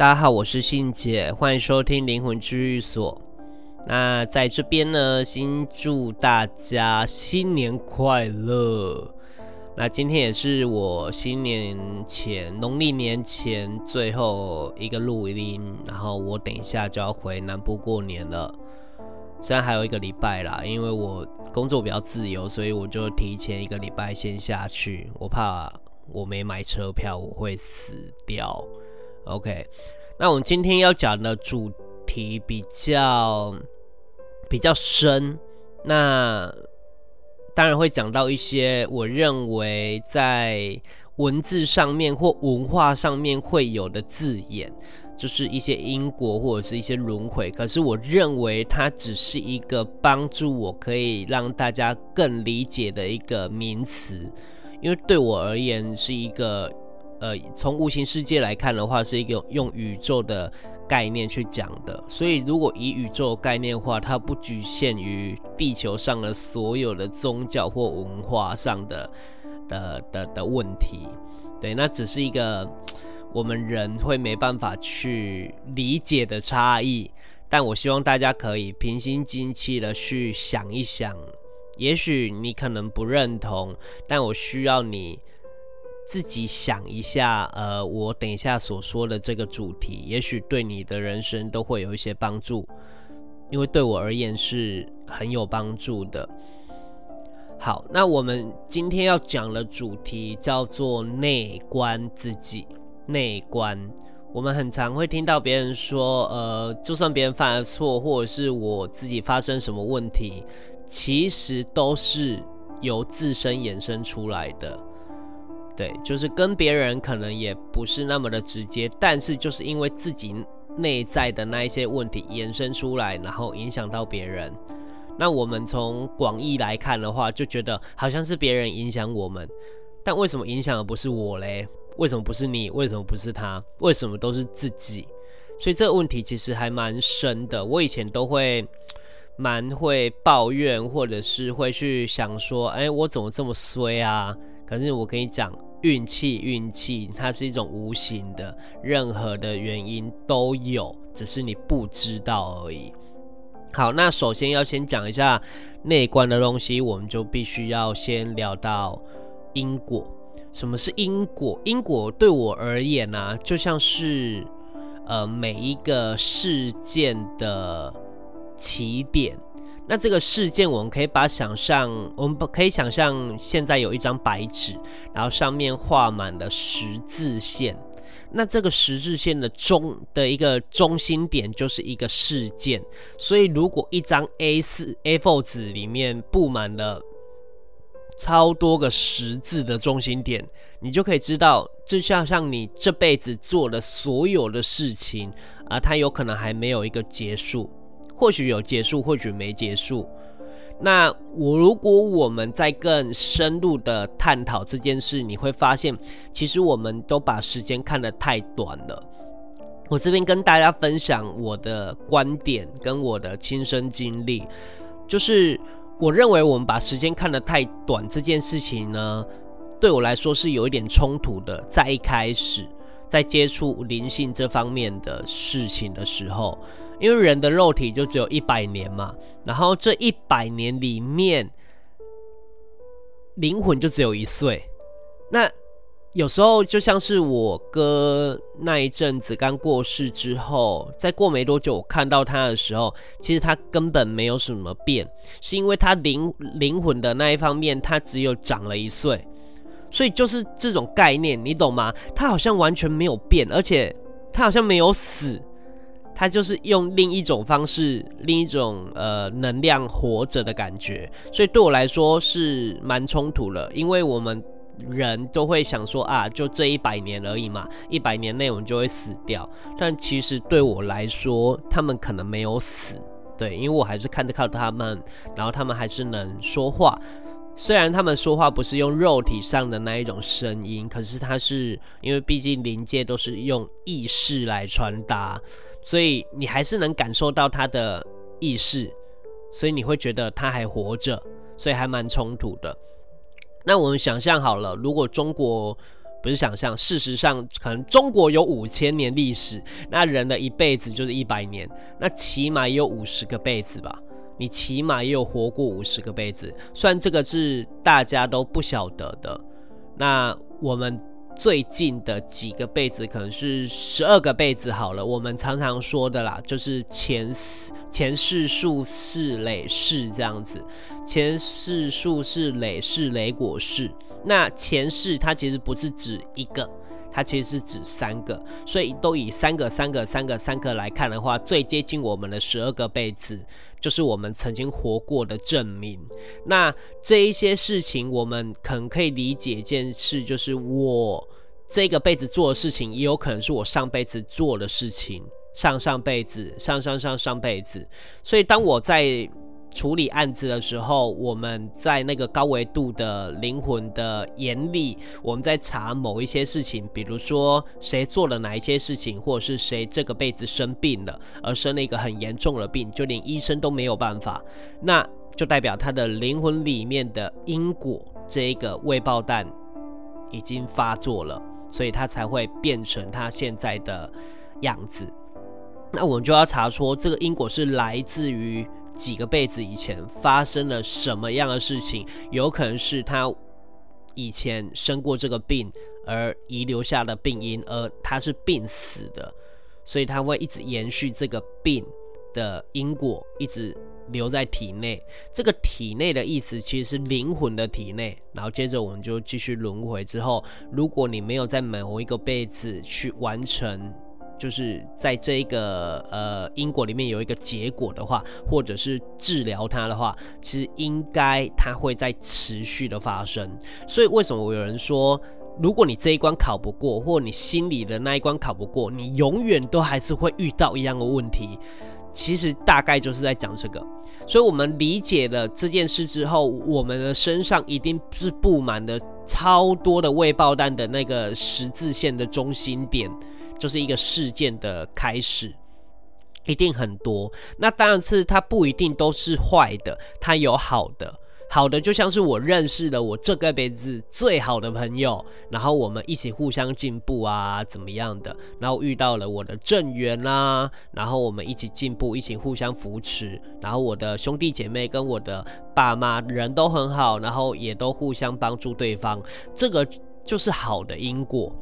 大家好，我是信姐，欢迎收听灵魂治愈所。那在这边呢，先祝大家新年快乐。那今天也是我新年前，农历年前最后一个录音，然后我等一下就要回南部过年了。虽然还有一个礼拜啦，因为我工作比较自由，所以我就提前一个礼拜先下去，我怕我没买车票，我会死掉。OK，那我们今天要讲的主题比较比较深，那当然会讲到一些我认为在文字上面或文化上面会有的字眼，就是一些因果或者是一些轮回。可是我认为它只是一个帮助我可以让大家更理解的一个名词，因为对我而言是一个。呃，从无形世界来看的话，是一个用宇宙的概念去讲的。所以，如果以宇宙概念的话，它不局限于地球上的所有的宗教或文化上的的的的问题。对，那只是一个我们人会没办法去理解的差异。但我希望大家可以平心静气的去想一想。也许你可能不认同，但我需要你。自己想一下，呃，我等一下所说的这个主题，也许对你的人生都会有一些帮助，因为对我而言是很有帮助的。好，那我们今天要讲的主题叫做内观自己。内观，我们很常会听到别人说，呃，就算别人犯了错，或者是我自己发生什么问题，其实都是由自身衍生出来的。对，就是跟别人可能也不是那么的直接，但是就是因为自己内在的那一些问题延伸出来，然后影响到别人。那我们从广义来看的话，就觉得好像是别人影响我们，但为什么影响的不是我嘞？为什么不是你？为什么不是他？为什么都是自己？所以这个问题其实还蛮深的。我以前都会蛮会抱怨，或者是会去想说，哎，我怎么这么衰啊？可是我跟你讲。运气，运气，它是一种无形的，任何的原因都有，只是你不知道而已。好，那首先要先讲一下内观的东西，我们就必须要先聊到因果。什么是因果？因果对我而言呢、就像是呃每一个事件的起点。那这个事件，我们可以把想象，我们可以想象现在有一张白纸，然后上面画满了十字线。那这个十字线的中的一个中心点就是一个事件。所以，如果一张 A4 A4 纸里面布满了超多个十字的中心点，你就可以知道，就像像你这辈子做的所有的事情啊，它有可能还没有一个结束。或许有结束，或许没结束。那我如果我们在更深入的探讨这件事，你会发现，其实我们都把时间看得太短了。我这边跟大家分享我的观点跟我的亲身经历，就是我认为我们把时间看得太短这件事情呢，对我来说是有一点冲突的。在一开始，在接触灵性这方面的事情的时候。因为人的肉体就只有一百年嘛，然后这一百年里面，灵魂就只有一岁。那有时候就像是我哥那一阵子刚过世之后，再过没多久，我看到他的时候，其实他根本没有什么变，是因为他灵灵魂的那一方面，他只有长了一岁。所以就是这种概念，你懂吗？他好像完全没有变，而且他好像没有死。他就是用另一种方式，另一种呃能量活着的感觉，所以对我来说是蛮冲突的，因为我们人都会想说啊，就这一百年而已嘛，一百年内我们就会死掉。但其实对我来说，他们可能没有死，对，因为我还是看得到他们，然后他们还是能说话。虽然他们说话不是用肉体上的那一种声音，可是他是因为毕竟灵界都是用意识来传达，所以你还是能感受到他的意识，所以你会觉得他还活着，所以还蛮冲突的。那我们想象好了，如果中国不是想象，事实上，可能中国有五千年历史，那人的一辈子就是一百年，那起码也有五十个辈子吧？你起码也有活过五十个辈子，虽然这个是大家都不晓得的。那我们。最近的几个辈子可能是十二个辈子好了，我们常常说的啦，就是前世前世数世累世这样子，前世数世累世累果世。那前世它其实不是指一个，它其实是指三个，所以都以三个三个三个三个来看的话，最接近我们的十二个辈子，就是我们曾经活过的证明。那这一些事情，我们可能可以理解一件事，就是我这个辈子做的事情，也有可能是我上辈子做的事情，上上辈子、上上上上辈子。所以，当我在处理案子的时候，我们在那个高维度的灵魂的眼里，我们在查某一些事情，比如说谁做了哪一些事情，或者是谁这个辈子生病了，而生了一个很严重的病，就连医生都没有办法，那就代表他的灵魂里面的因果这一个未爆弹已经发作了，所以他才会变成他现在的样子。那我们就要查说，这个因果是来自于。几个辈子以前发生了什么样的事情？有可能是他以前生过这个病而遗留下的病因，而他是病死的，所以他会一直延续这个病的因果，一直留在体内。这个体内的意思其实是灵魂的体内。然后接着我们就继续轮回之后，如果你没有在某一个辈子去完成。就是在这个呃因果里面有一个结果的话，或者是治疗它的话，其实应该它会在持续的发生。所以为什么有人说，如果你这一关考不过，或你心里的那一关考不过，你永远都还是会遇到一样的问题？其实大概就是在讲这个。所以我们理解了这件事之后，我们的身上一定是布满了超多的未爆弹的那个十字线的中心点。就是一个事件的开始，一定很多。那当然是它不一定都是坏的，它有好的。好的就像是我认识了我这个辈子最好的朋友，然后我们一起互相进步啊，怎么样的？然后遇到了我的正缘啦，然后我们一起进步，一起互相扶持。然后我的兄弟姐妹跟我的爸妈人都很好，然后也都互相帮助对方。这个就是好的因果。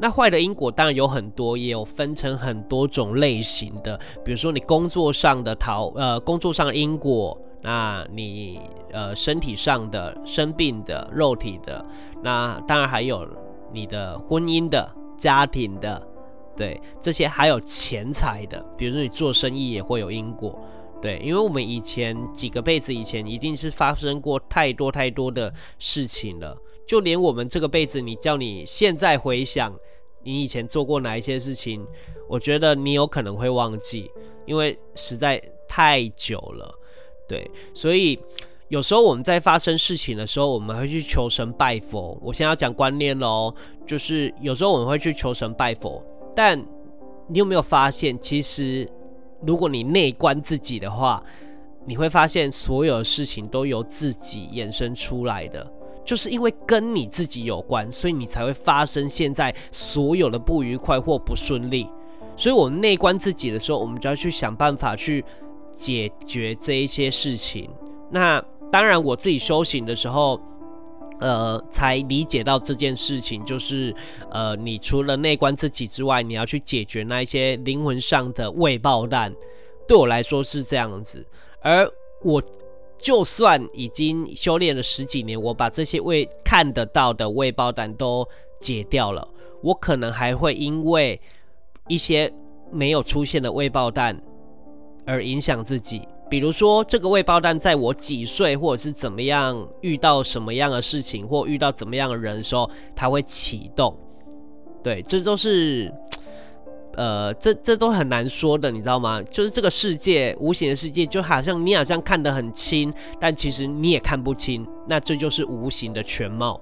那坏的因果当然有很多，也有分成很多种类型的。比如说你工作上的逃呃，工作上的因果，那你呃身体上的生病的肉体的，那当然还有你的婚姻的家庭的，对，这些还有钱财的。比如说你做生意也会有因果，对，因为我们以前几个辈子以前一定是发生过太多太多的事情了，就连我们这个辈子，你叫你现在回想。你以前做过哪一些事情？我觉得你有可能会忘记，因为实在太久了。对，所以有时候我们在发生事情的时候，我们会去求神拜佛。我现在要讲观念喽，就是有时候我们会去求神拜佛，但你有没有发现，其实如果你内观自己的话，你会发现所有的事情都由自己衍生出来的。就是因为跟你自己有关，所以你才会发生现在所有的不愉快或不顺利。所以，我们内观自己的时候，我们就要去想办法去解决这一些事情。那当然，我自己修行的时候，呃，才理解到这件事情，就是呃，你除了内观自己之外，你要去解决那一些灵魂上的未爆弹。对我来说是这样子，而我。就算已经修炼了十几年，我把这些未看得到的未爆弹都解掉了，我可能还会因为一些没有出现的未爆弹而影响自己。比如说，这个未爆弹在我几岁，或者是怎么样，遇到什么样的事情，或遇到怎么样的人的时候，它会启动。对，这都是。呃，这这都很难说的，你知道吗？就是这个世界，无形的世界，就好像你好像看得很清，但其实你也看不清。那这就是无形的全貌。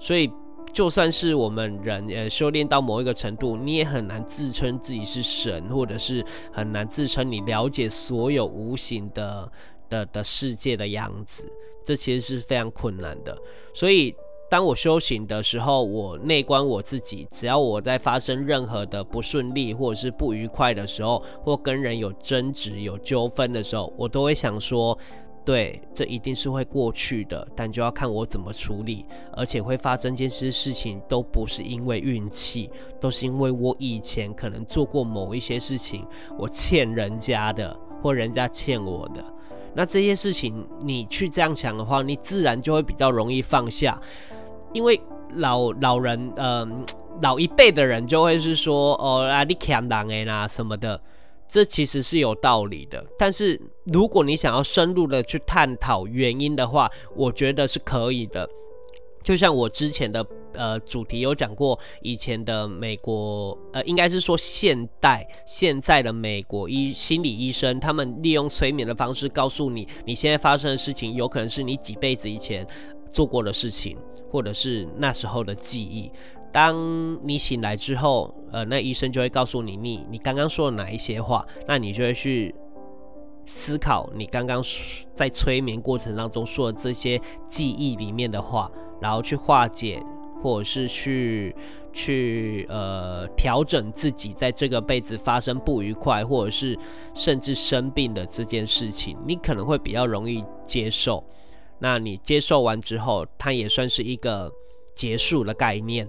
所以，就算是我们人，呃，修炼到某一个程度，你也很难自称自己是神，或者是很难自称你了解所有无形的的的世界的样子。这其实是非常困难的。所以。当我修行的时候，我内观我自己，只要我在发生任何的不顺利或者是不愉快的时候，或跟人有争执、有纠纷的时候，我都会想说。对，这一定是会过去的，但就要看我怎么处理。而且会发生这些事情，都不是因为运气，都是因为我以前可能做过某一些事情，我欠人家的，或人家欠我的。那这些事情，你去这样想的话，你自然就会比较容易放下。因为老老人，嗯、呃，老一辈的人就会是说，哦啊，你欠人的啦什么的。这其实是有道理的，但是如果你想要深入的去探讨原因的话，我觉得是可以的。就像我之前的呃主题有讲过，以前的美国呃，应该是说现代现在的美国医心理医生，他们利用催眠的方式告诉你，你现在发生的事情有可能是你几辈子以前做过的事情，或者是那时候的记忆。当你醒来之后，呃，那医生就会告诉你，你你刚刚说了哪一些话，那你就会去思考你刚刚在催眠过程当中说的这些记忆里面的话，然后去化解，或者是去去呃调整自己在这个辈子发生不愉快，或者是甚至生病的这件事情，你可能会比较容易接受。那你接受完之后，它也算是一个结束的概念。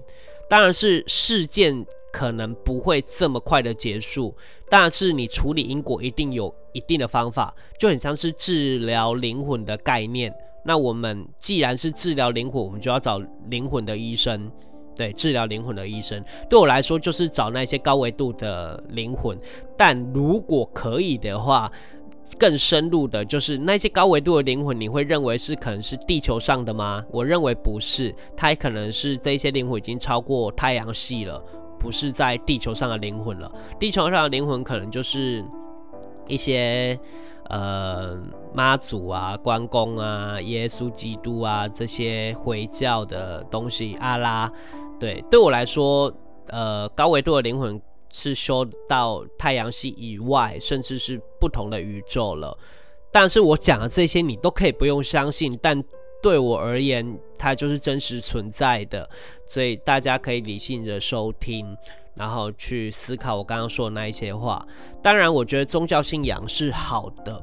当然是事件可能不会这么快的结束，但是你处理因果一定有一定的方法，就很像是治疗灵魂的概念。那我们既然是治疗灵魂，我们就要找灵魂的医生。对，治疗灵魂的医生，对我来说就是找那些高维度的灵魂。但如果可以的话，更深入的，就是那些高维度的灵魂，你会认为是可能是地球上的吗？我认为不是，它可能是这些灵魂已经超过太阳系了，不是在地球上的灵魂了。地球上的灵魂可能就是一些呃妈祖啊、关公啊、耶稣基督啊这些回教的东西。阿拉，对，对我来说，呃，高维度的灵魂。是修到太阳系以外，甚至是不同的宇宙了。但是我讲的这些你都可以不用相信，但对我而言，它就是真实存在的。所以大家可以理性的收听，然后去思考我刚刚说的那一些话。当然，我觉得宗教信仰是好的，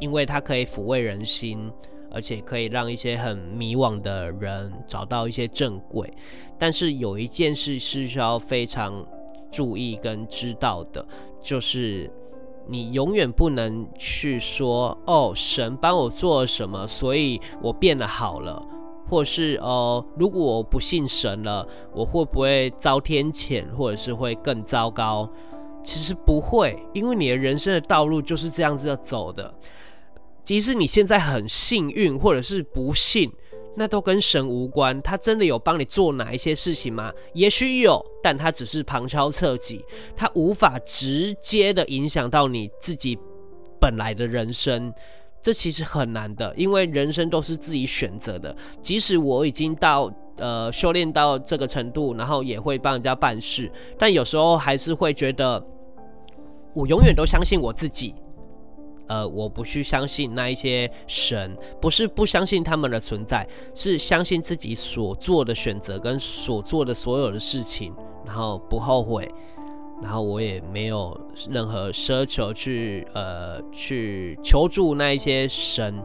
因为它可以抚慰人心，而且可以让一些很迷惘的人找到一些正轨。但是有一件事是需要非常。注意跟知道的，就是你永远不能去说哦，神帮我做了什么，所以我变得好了，或是哦，如果我不信神了，我会不会遭天谴，或者是会更糟糕？其实不会，因为你的人生的道路就是这样子要走的。即使你现在很幸运，或者是不幸。那都跟神无关，他真的有帮你做哪一些事情吗？也许有，但他只是旁敲侧击，他无法直接的影响到你自己本来的人生。这其实很难的，因为人生都是自己选择的。即使我已经到呃修炼到这个程度，然后也会帮人家办事，但有时候还是会觉得，我永远都相信我自己。呃，我不去相信那一些神，不是不相信他们的存在，是相信自己所做的选择跟所做的所有的事情，然后不后悔，然后我也没有任何奢求去呃去求助那一些神。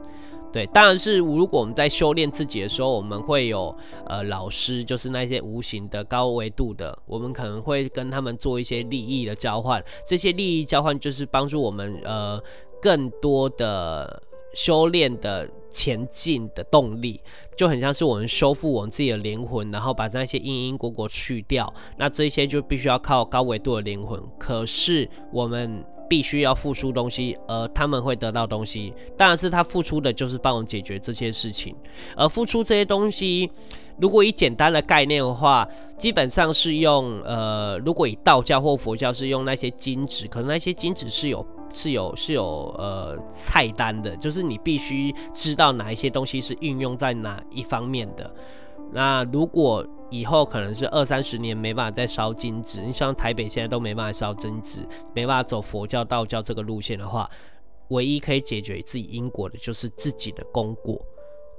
对，当然是如果我们在修炼自己的时候，我们会有呃老师，就是那些无形的高维度的，我们可能会跟他们做一些利益的交换，这些利益交换就是帮助我们呃。更多的修炼的前进的动力，就很像是我们修复我们自己的灵魂，然后把那些因因果果去掉。那这些就必须要靠高维度的灵魂。可是我们必须要付出东西，而他们会得到东西。当然是他付出的就是帮我解决这些事情。而付出这些东西，如果以简单的概念的话，基本上是用呃，如果以道教或佛教是用那些金纸，可能那些金纸是有。是有是有呃菜单的，就是你必须知道哪一些东西是运用在哪一方面的。那如果以后可能是二三十年没办法再烧金纸，你像台北现在都没办法烧金纸，没办法走佛教、道教这个路线的话，唯一可以解决自己因果的就是自己的功果。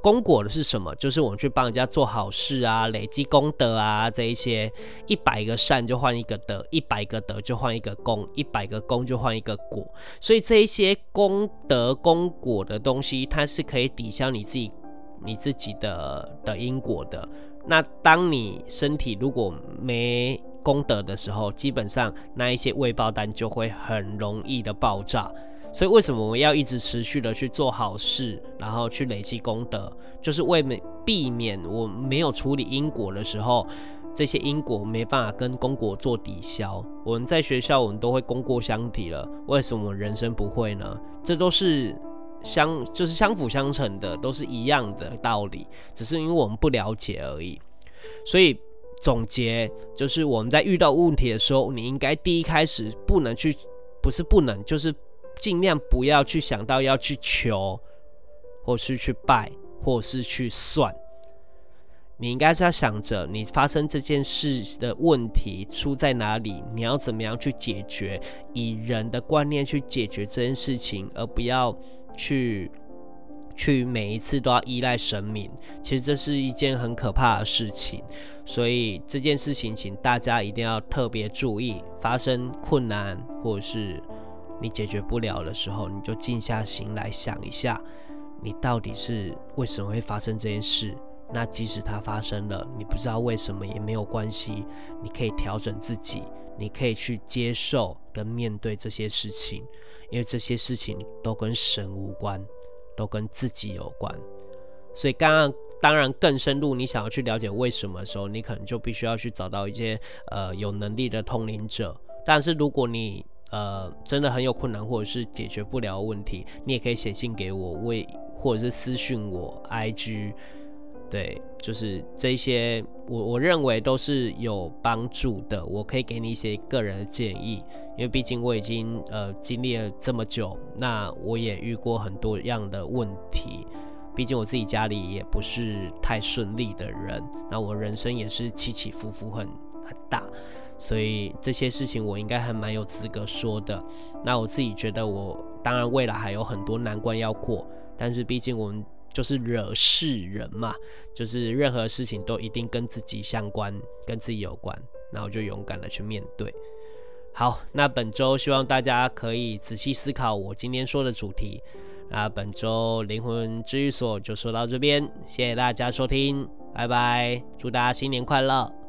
功果的是什么？就是我们去帮人家做好事啊，累积功德啊，这一些一百个善就换一个德，一百个德就换一个功，一百个功就换一个果。所以这一些功德功果的东西，它是可以抵消你自己你自己的的因果的。那当你身体如果没功德的时候，基本上那一些未爆单就会很容易的爆炸。所以为什么我们要一直持续的去做好事，然后去累积功德，就是为免避免我没有处理因果的时候，这些因果没办法跟功果做抵消。我们在学校我们都会功过相抵了，为什么人生不会呢？这都是相就是相辅相成的，都是一样的道理，只是因为我们不了解而已。所以总结就是我们在遇到问题的时候，你应该第一开始不能去，不是不能，就是。尽量不要去想到要去求，或是去拜，或是去算。你应该是要想着，你发生这件事的问题出在哪里，你要怎么样去解决，以人的观念去解决这件事情，而不要去去每一次都要依赖神明。其实这是一件很可怕的事情，所以这件事情请大家一定要特别注意。发生困难或者是。你解决不了的时候，你就静下心来想一下，你到底是为什么会发生这件事？那即使它发生了，你不知道为什么也没有关系，你可以调整自己，你可以去接受跟面对这些事情，因为这些事情都跟神无关，都跟自己有关。所以刚刚当然更深入，你想要去了解为什么的时候，你可能就必须要去找到一些呃有能力的通灵者。但是如果你呃，真的很有困难，或者是解决不了问题，你也可以写信给我，为或者是私讯我 IG，对，就是这些我我认为都是有帮助的，我可以给你一些个人的建议，因为毕竟我已经呃经历了这么久，那我也遇过很多样的问题，毕竟我自己家里也不是太顺利的人，那我人生也是起起伏伏很很大。所以这些事情我应该还蛮有资格说的。那我自己觉得，我当然未来还有很多难关要过，但是毕竟我们就是惹事人嘛，就是任何事情都一定跟自己相关，跟自己有关，那我就勇敢的去面对。好，那本周希望大家可以仔细思考我今天说的主题。那本周灵魂治愈所就说到这边，谢谢大家收听，拜拜，祝大家新年快乐。